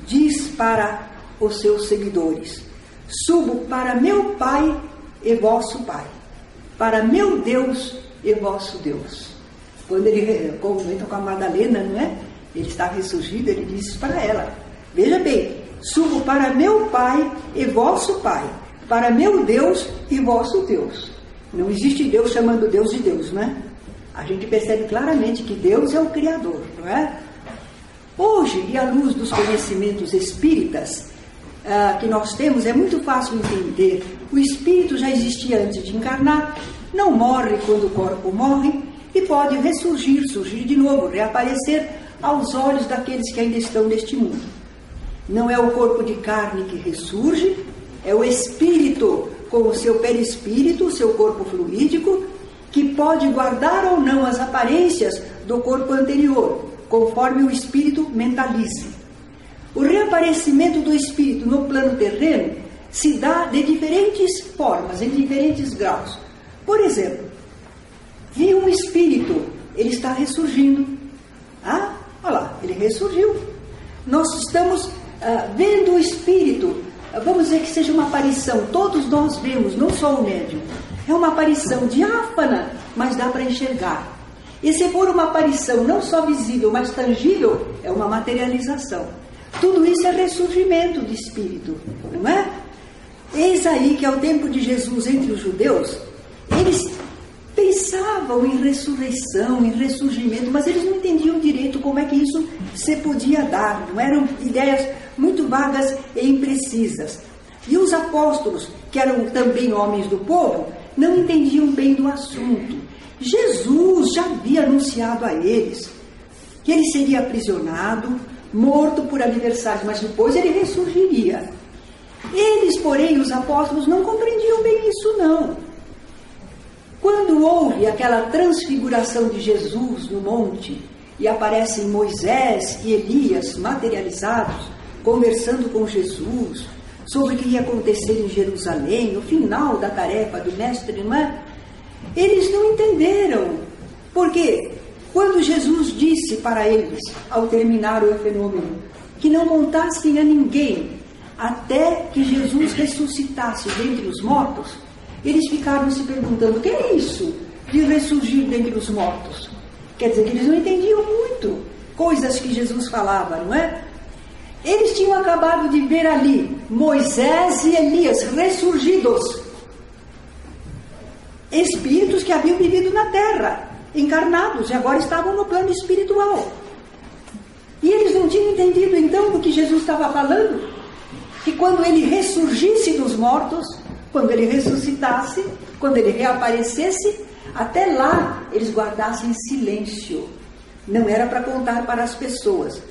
diz para os seus seguidores: Subo para meu Pai e vosso Pai, para meu Deus e vosso Deus. Quando ele comenta com a Madalena, não é? Ele está ressurgido, ele diz para ela: Veja bem, subo para meu Pai e vosso Pai, para meu Deus e vosso Deus. Não existe Deus chamando Deus de Deus, não é? A gente percebe claramente que Deus é o Criador, não é? Hoje, e à luz dos conhecimentos espíritas uh, que nós temos, é muito fácil entender. O espírito já existia antes de encarnar, não morre quando o corpo morre e pode ressurgir, surgir de novo, reaparecer aos olhos daqueles que ainda estão neste mundo. Não é o corpo de carne que ressurge, é o espírito com o seu perispírito, o seu corpo fluídico, que pode guardar ou não as aparências do corpo anterior, conforme o espírito mentalize. O reaparecimento do espírito no plano terreno se dá de diferentes formas, em diferentes graus. Por exemplo, vi um espírito, ele está ressurgindo. Ah, olha lá, ele ressurgiu. Nós estamos ah, vendo o espírito, ah, vamos dizer que seja uma aparição, todos nós vemos, não só o médium. É uma aparição diáfana, mas dá para enxergar. E se for uma aparição não só visível, mas tangível, é uma materialização. Tudo isso é ressurgimento de espírito, não é? Eis aí que ao tempo de Jesus entre os judeus, eles pensavam em ressurreição, em ressurgimento, mas eles não entendiam direito como é que isso se podia dar, não eram ideias muito vagas e imprecisas. E os apóstolos, que eram também homens do povo, não entendiam bem do assunto. Jesus já havia anunciado a eles que ele seria aprisionado, morto por aniversário, mas depois ele ressurgiria. Eles, porém, os apóstolos, não compreendiam bem isso, não. Quando houve aquela transfiguração de Jesus no monte e aparecem Moisés e Elias materializados, conversando com Jesus sobre o que ia acontecer em Jerusalém, o final da tarefa do mestre, não é? Eles não entenderam. Porque quando Jesus disse para eles, ao terminar o fenômeno, que não contassem a ninguém até que Jesus ressuscitasse dentre os mortos, eles ficaram se perguntando: o que é isso de ressurgir dentre os mortos? Quer dizer que eles não entendiam muito coisas que Jesus falava, não é? Eles tinham acabado de ver ali Moisés e Elias ressurgidos, espíritos que haviam vivido na terra, encarnados, e agora estavam no plano espiritual. E eles não tinham entendido então do que Jesus estava falando que quando ele ressurgisse dos mortos, quando ele ressuscitasse, quando ele reaparecesse, até lá eles guardassem silêncio. Não era para contar para as pessoas.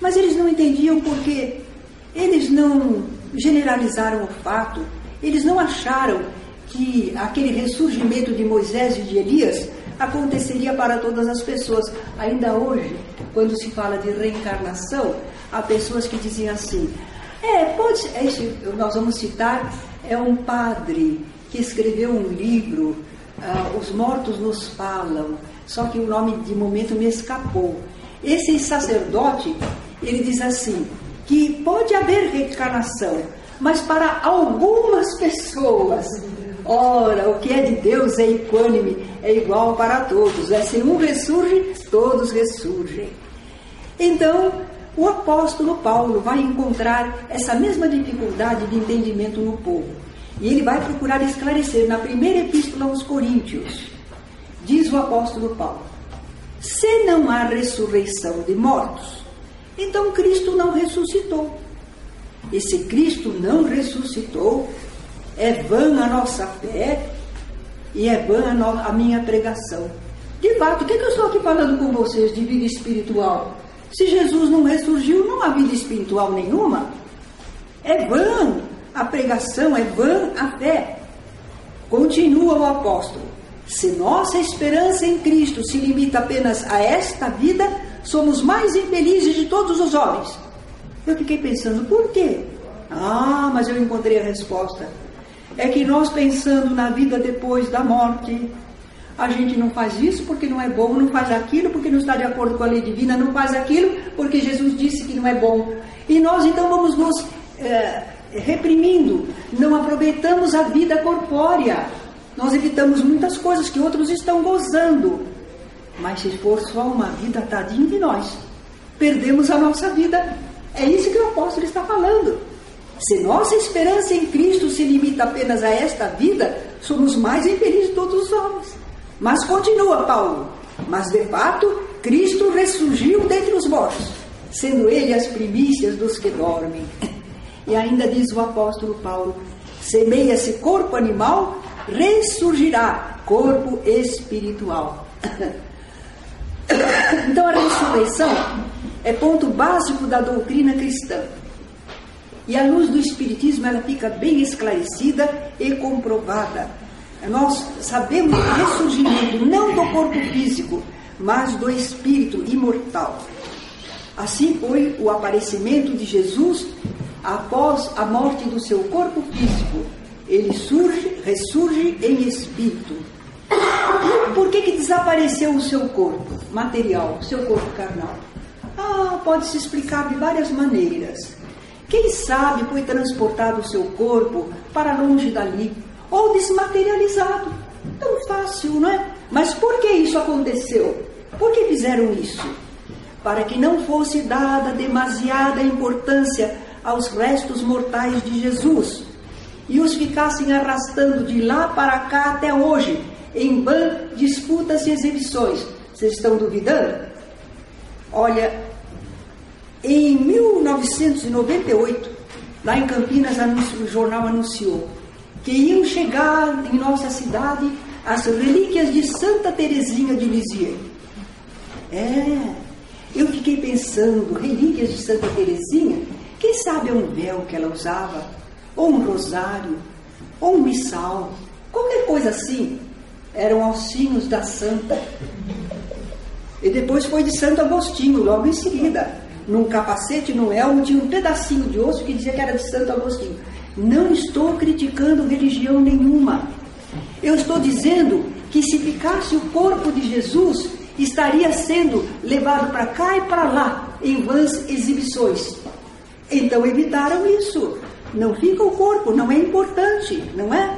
Mas eles não entendiam porque eles não generalizaram o fato, eles não acharam que aquele ressurgimento de Moisés e de Elias aconteceria para todas as pessoas. Ainda hoje, quando se fala de reencarnação, há pessoas que dizem assim: é, pode ser. Esse, nós vamos citar, é um padre que escreveu um livro, uh, Os Mortos Nos Falam, só que o nome de momento me escapou. Esse sacerdote, ele diz assim, que pode haver reencarnação, mas para algumas pessoas. Ora, o que é de Deus é equânime, é igual para todos. É, se um ressurge, todos ressurgem. Então, o apóstolo Paulo vai encontrar essa mesma dificuldade de entendimento no povo. E ele vai procurar esclarecer na primeira epístola aos Coríntios. Diz o apóstolo Paulo: Se não há ressurreição de mortos, então Cristo não ressuscitou. E se Cristo não ressuscitou, é vã a nossa fé e é vã a, minha pregação. De fato, o que, é que eu estou aqui falando com vocês de vida espiritual? Se Jesus não ressurgiu, não há vida espiritual nenhuma. É vã a pregação, é vã a fé. Continua o apóstolo. Se nossa esperança em Cristo se limita apenas a esta vida, somos mais infelizes de todos os homens. Eu fiquei pensando, por quê? Ah, mas eu encontrei a resposta. É que nós pensando na vida depois da morte, a gente não faz isso porque não é bom, não faz aquilo porque não está de acordo com a lei divina, não faz aquilo porque Jesus disse que não é bom. E nós então vamos nos é, reprimindo, não aproveitamos a vida corpórea, nós evitamos muitas coisas que outros estão gozando. Mas se for só uma vida, tadinho de nós, perdemos a nossa vida. É isso que o apóstolo está falando. Se nossa esperança em Cristo se limita apenas a esta vida, somos mais infelizes de todos os homens. Mas continua Paulo. Mas de fato, Cristo ressurgiu dentre os mortos, sendo ele as primícias dos que dormem. E ainda diz o apóstolo Paulo: semeia-se corpo animal, ressurgirá corpo espiritual. [LAUGHS] Então a ressurreição é ponto básico da doutrina cristã. E a luz do Espiritismo ela fica bem esclarecida e comprovada. Nós sabemos o ressurgimento não do corpo físico, mas do espírito imortal. Assim foi o aparecimento de Jesus após a morte do seu corpo físico. Ele surge, ressurge em espírito. Por que, que desapareceu o seu corpo material, seu corpo carnal? Ah, pode se explicar de várias maneiras. Quem sabe foi transportado o seu corpo para longe dali, ou desmaterializado. Tão fácil, não é? Mas por que isso aconteceu? Por que fizeram isso? Para que não fosse dada demasiada importância aos restos mortais de Jesus e os ficassem arrastando de lá para cá até hoje, em ban, disputas e exibições. Vocês estão duvidando? Olha, em 1998, lá em Campinas, o jornal anunciou que iam chegar em nossa cidade as relíquias de Santa Teresinha de Lisieux. É, eu fiquei pensando, relíquias de Santa Teresinha, quem sabe é um véu que ela usava, ou um rosário, ou um missal, qualquer coisa assim. Eram alcinhos da Santa. E depois foi de Santo Agostinho, logo em seguida. Num capacete, no elmo, tinha um pedacinho de osso que dizia que era de Santo Agostinho. Não estou criticando religião nenhuma. Eu estou dizendo que se ficasse o corpo de Jesus, estaria sendo levado para cá e para lá em vãs exibições. Então evitaram isso. Não fica o corpo, não é importante, não é?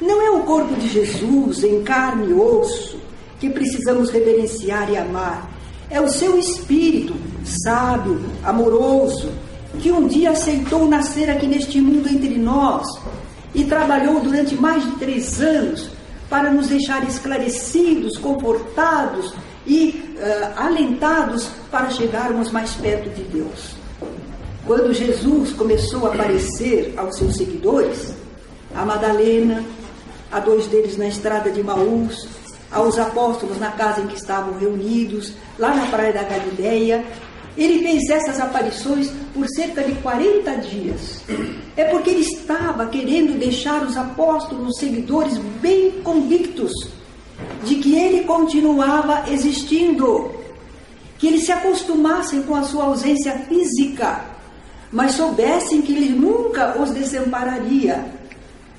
Não é o corpo de Jesus em carne e osso que precisamos reverenciar e amar. É o seu espírito sábio, amoroso, que um dia aceitou nascer aqui neste mundo entre nós e trabalhou durante mais de três anos para nos deixar esclarecidos, confortados e uh, alentados para chegarmos mais perto de Deus. Quando Jesus começou a aparecer aos seus seguidores, a Madalena, a dois deles na estrada de Maús, aos apóstolos na casa em que estavam reunidos, lá na praia da Galileia, ele fez essas aparições por cerca de 40 dias. É porque ele estava querendo deixar os apóstolos, os seguidores, bem convictos de que ele continuava existindo, que eles se acostumassem com a sua ausência física, mas soubessem que ele nunca os desampararia.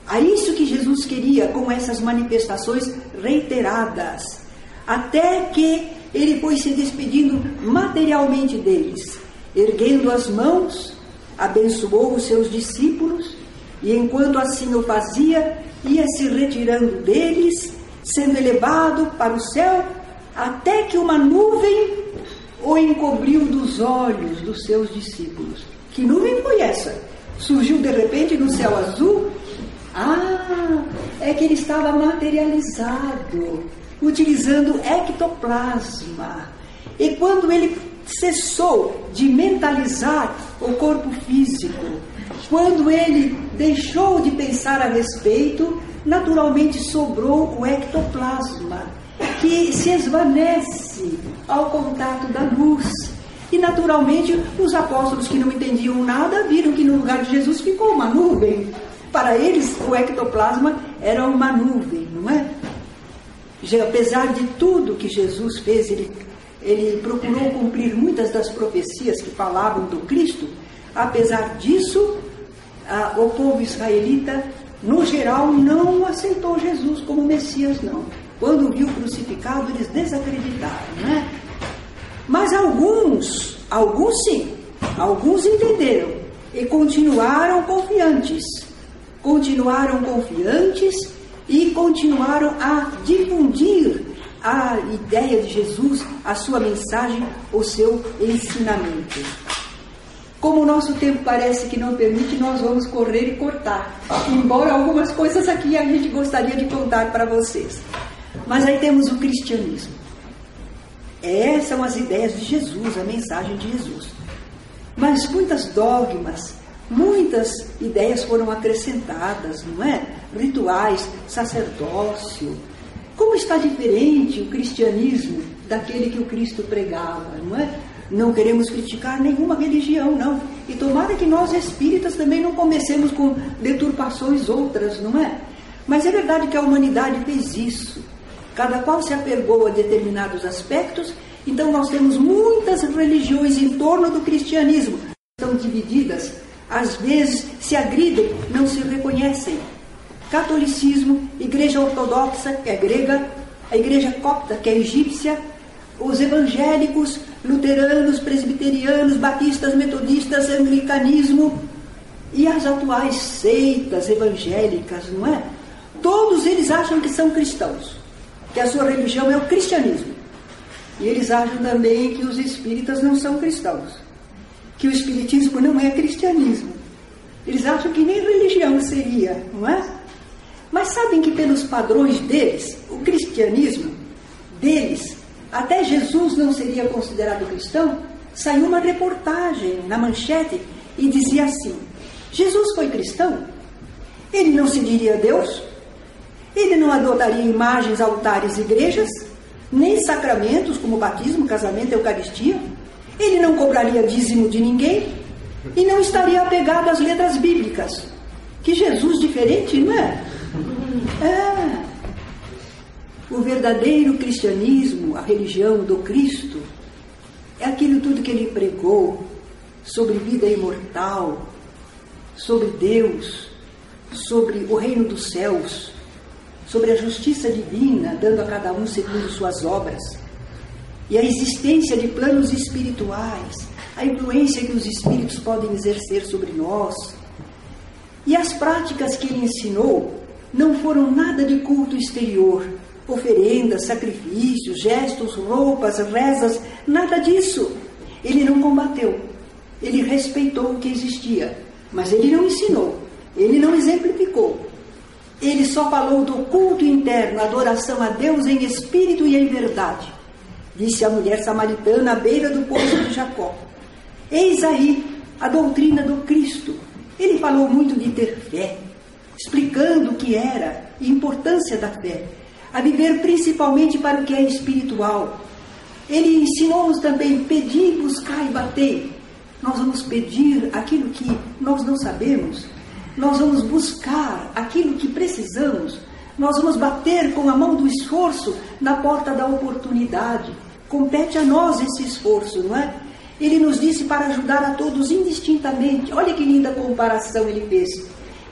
A isso que Jesus queria com essas manifestações reiteradas, até que ele foi se despedindo materialmente deles, erguendo as mãos, abençoou os seus discípulos, e enquanto assim o fazia, ia se retirando deles, sendo elevado para o céu, até que uma nuvem o encobriu dos olhos dos seus discípulos. Que nuvem foi essa? Surgiu de repente no céu azul? Ah, é que ele estava materializado utilizando ectoplasma. E quando ele cessou de mentalizar o corpo físico, quando ele deixou de pensar a respeito, naturalmente sobrou o ectoplasma, que se esvanece ao contato da luz. E naturalmente os apóstolos que não entendiam nada viram que no lugar de Jesus ficou uma nuvem. Para eles o ectoplasma era uma nuvem, não é? apesar de tudo que Jesus fez, ele, ele procurou cumprir muitas das profecias que falavam do Cristo. Apesar disso, a, o povo israelita, no geral, não aceitou Jesus como Messias, não. Quando viu crucificado, eles desacreditaram, né? Mas alguns, alguns sim, alguns entenderam e continuaram confiantes. Continuaram confiantes e continuaram a difundir a ideia de Jesus, a sua mensagem, o seu ensinamento. Como o nosso tempo parece que não permite, nós vamos correr e cortar. Embora algumas coisas aqui a gente gostaria de contar para vocês. Mas aí temos o cristianismo. Essas são as ideias de Jesus, a mensagem de Jesus. Mas muitas dogmas, muitas ideias foram acrescentadas, não é? rituais, sacerdócio. Como está diferente o cristianismo daquele que o Cristo pregava, não é? Não queremos criticar nenhuma religião, não. E tomara que nós espíritas também não comecemos com deturpações outras, não é? Mas é verdade que a humanidade fez isso. Cada qual se apegou a determinados aspectos, então nós temos muitas religiões em torno do cristianismo. Estão divididas, às vezes se agridem, não se reconhecem. Catolicismo, Igreja Ortodoxa, que é grega, a Igreja Copta, que é egípcia, os evangélicos, luteranos, presbiterianos, batistas, metodistas, anglicanismo e as atuais seitas evangélicas, não é? Todos eles acham que são cristãos, que a sua religião é o cristianismo. E eles acham também que os espíritas não são cristãos, que o espiritismo não é cristianismo. Eles acham que nem religião seria, não é? Mas sabem que pelos padrões deles, o cristianismo deles, até Jesus não seria considerado cristão, saiu uma reportagem na manchete e dizia assim: Jesus foi cristão? Ele não se diria Deus? Ele não adotaria imagens, altares, igrejas, nem sacramentos como batismo, casamento, eucaristia. Ele não cobraria dízimo de ninguém e não estaria apegado às letras bíblicas. Que Jesus diferente, não é? É. O verdadeiro cristianismo, a religião do Cristo, é aquilo tudo que ele pregou sobre vida imortal, sobre Deus, sobre o reino dos céus, sobre a justiça divina, dando a cada um segundo suas obras, e a existência de planos espirituais, a influência que os espíritos podem exercer sobre nós. E as práticas que ele ensinou não foram nada de culto exterior, oferendas, sacrifícios, gestos, roupas, rezas, nada disso. Ele não combateu, ele respeitou o que existia, mas ele não ensinou, ele não exemplificou, ele só falou do culto interno, adoração a Deus em espírito e em verdade. Disse a mulher samaritana à beira do poço de Jacó. Eis aí a doutrina do Cristo. Ele falou muito de ter fé, explicando o que era e a importância da fé, a viver principalmente para o que é espiritual. Ele ensinou-nos também pedir, buscar e bater. Nós vamos pedir aquilo que nós não sabemos, nós vamos buscar aquilo que precisamos, nós vamos bater com a mão do esforço na porta da oportunidade. Compete a nós esse esforço, não é? Ele nos disse para ajudar a todos indistintamente. Olha que linda comparação ele fez.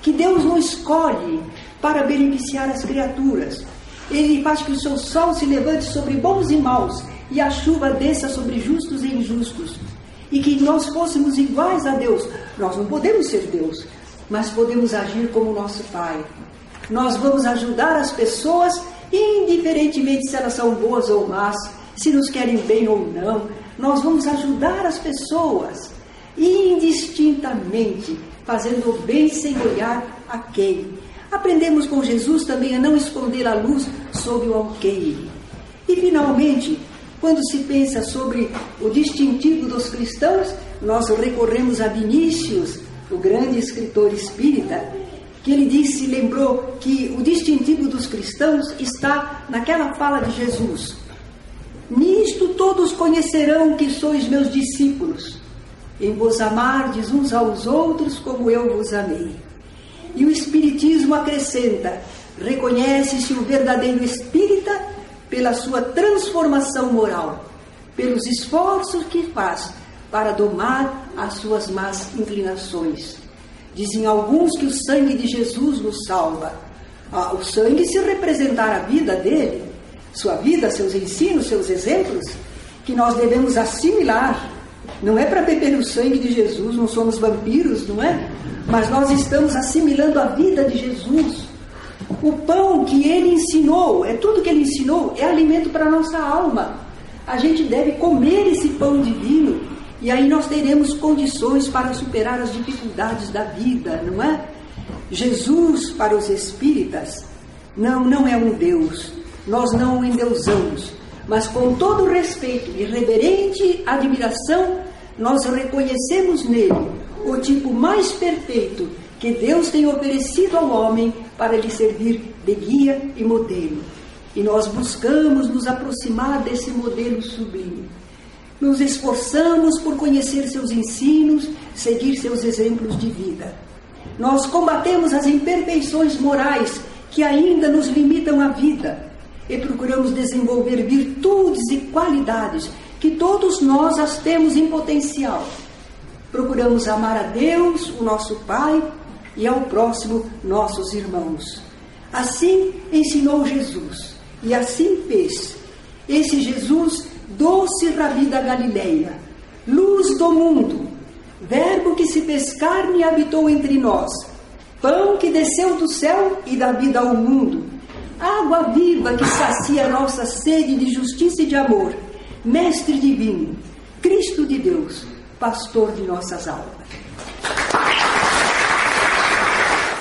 Que Deus não escolhe para beneficiar as criaturas. Ele faz que o seu sol se levante sobre bons e maus e a chuva desça sobre justos e injustos. E que nós fôssemos iguais a Deus. Nós não podemos ser Deus, mas podemos agir como nosso Pai. Nós vamos ajudar as pessoas, indiferentemente se elas são boas ou más, se nos querem bem ou não. Nós vamos ajudar as pessoas, indistintamente, fazendo o bem sem olhar a quem. Aprendemos com Jesus também a não esconder a luz sob o alqueire. E, finalmente, quando se pensa sobre o distintivo dos cristãos, nós recorremos a Vinícius, o grande escritor espírita, que ele disse, lembrou que o distintivo dos cristãos está naquela fala de Jesus. Nisto todos conhecerão que sois meus discípulos, em vos amardes uns aos outros como eu vos amei. E o Espiritismo acrescenta: reconhece-se o verdadeiro espírita pela sua transformação moral, pelos esforços que faz para domar as suas más inclinações. Dizem alguns que o sangue de Jesus nos salva. Ah, o sangue, se representar a vida dele, sua vida, seus ensinos, seus exemplos, que nós devemos assimilar. Não é para beber o sangue de Jesus, não somos vampiros, não é? Mas nós estamos assimilando a vida de Jesus. O pão que ele ensinou, é tudo que ele ensinou, é alimento para a nossa alma. A gente deve comer esse pão divino e aí nós teremos condições para superar as dificuldades da vida, não é? Jesus, para os espíritas, não, não é um Deus. Nós não o endeusamos. Mas com todo respeito e reverente admiração, nós reconhecemos nele o tipo mais perfeito que Deus tem oferecido ao homem para lhe servir de guia e modelo. E nós buscamos nos aproximar desse modelo sublime. nos esforçamos por conhecer seus ensinos, seguir seus exemplos de vida. Nós combatemos as imperfeições morais que ainda nos limitam a vida e procuramos desenvolver virtudes e qualidades que todos nós as temos em potencial. Procuramos amar a Deus, o nosso Pai, e ao próximo, nossos irmãos. Assim ensinou Jesus, e assim fez. Esse Jesus, doce rabi da Galileia, luz do mundo, Verbo que se fez carne e habitou entre nós, pão que desceu do céu e dá vida ao mundo, água viva que sacia nossa sede de justiça e de amor, Mestre divino, Cristo de Deus, pastor de nossas almas.